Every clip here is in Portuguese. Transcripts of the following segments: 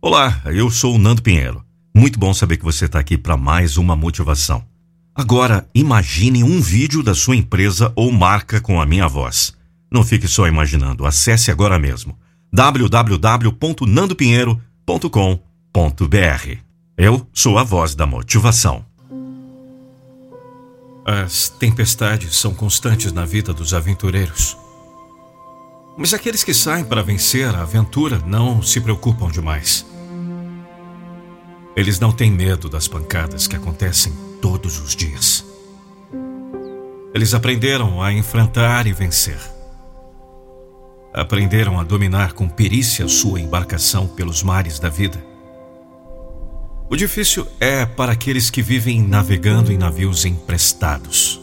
Olá, eu sou o Nando Pinheiro. Muito bom saber que você está aqui para mais uma motivação. Agora, imagine um vídeo da sua empresa ou marca com a minha voz. Não fique só imaginando, acesse agora mesmo www.nandopinheiro.com.br. Eu sou a voz da motivação. As tempestades são constantes na vida dos aventureiros. Mas aqueles que saem para vencer a aventura não se preocupam demais. Eles não têm medo das pancadas que acontecem todos os dias. Eles aprenderam a enfrentar e vencer. Aprenderam a dominar com perícia sua embarcação pelos mares da vida. O difícil é para aqueles que vivem navegando em navios emprestados.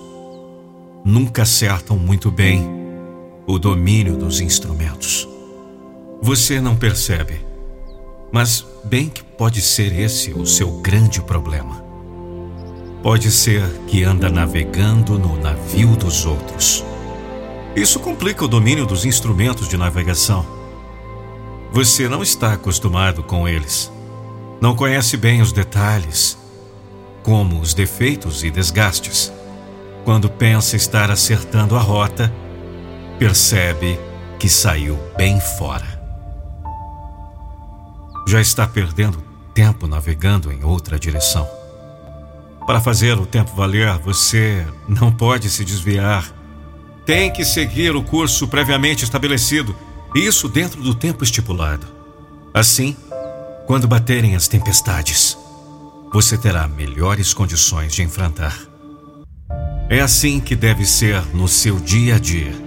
Nunca acertam muito bem o domínio dos instrumentos. Você não percebe, mas bem que pode ser esse o seu grande problema. Pode ser que anda navegando no navio dos outros. Isso complica o domínio dos instrumentos de navegação. Você não está acostumado com eles. Não conhece bem os detalhes, como os defeitos e desgastes. Quando pensa estar acertando a rota, percebe que saiu bem fora. Já está perdendo tempo navegando em outra direção. Para fazer o tempo valer, você não pode se desviar. Tem que seguir o curso previamente estabelecido, isso dentro do tempo estipulado. Assim, quando baterem as tempestades, você terá melhores condições de enfrentar. É assim que deve ser no seu dia a dia.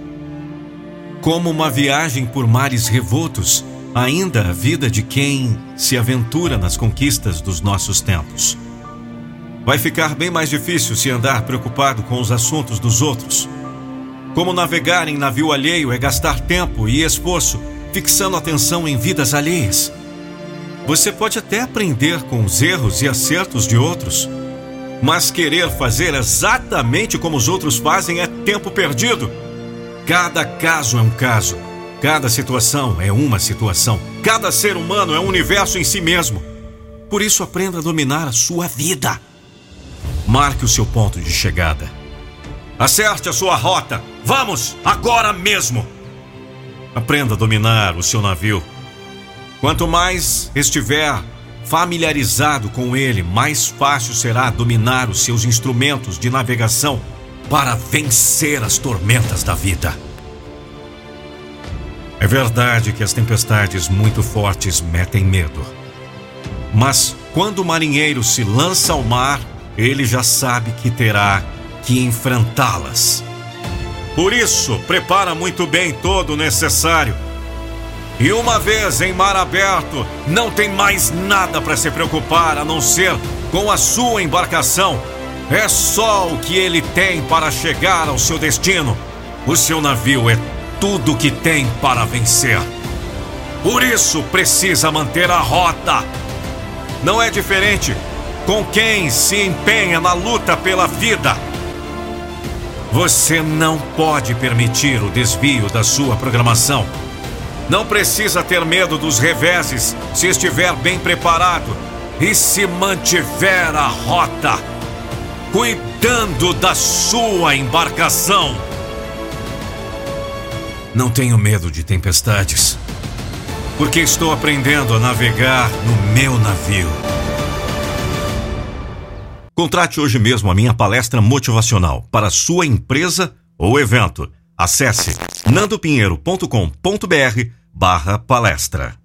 Como uma viagem por mares revoltos, ainda a vida de quem se aventura nas conquistas dos nossos tempos. Vai ficar bem mais difícil se andar preocupado com os assuntos dos outros. Como navegar em navio alheio é gastar tempo e esforço fixando atenção em vidas alheias. Você pode até aprender com os erros e acertos de outros, mas querer fazer exatamente como os outros fazem é tempo perdido. Cada caso é um caso. Cada situação é uma situação. Cada ser humano é um universo em si mesmo. Por isso, aprenda a dominar a sua vida. Marque o seu ponto de chegada. Acerte a sua rota. Vamos, agora mesmo. Aprenda a dominar o seu navio. Quanto mais estiver familiarizado com ele, mais fácil será dominar os seus instrumentos de navegação para vencer as tormentas da vida. É verdade que as tempestades muito fortes metem medo. Mas quando o marinheiro se lança ao mar, ele já sabe que terá que enfrentá-las. Por isso, prepara muito bem todo o necessário. E uma vez em mar aberto, não tem mais nada para se preocupar a não ser com a sua embarcação é só o que ele tem para chegar ao seu destino. O seu navio é tudo que tem para vencer. Por isso precisa manter a rota. Não é diferente com quem se empenha na luta pela vida. Você não pode permitir o desvio da sua programação. Não precisa ter medo dos reveses se estiver bem preparado e se mantiver a rota cuidando da sua embarcação. Não tenho medo de tempestades, porque estou aprendendo a navegar no meu navio. Contrate hoje mesmo a minha palestra motivacional para sua empresa ou evento. Acesse nandopinheiro.com.br barra palestra.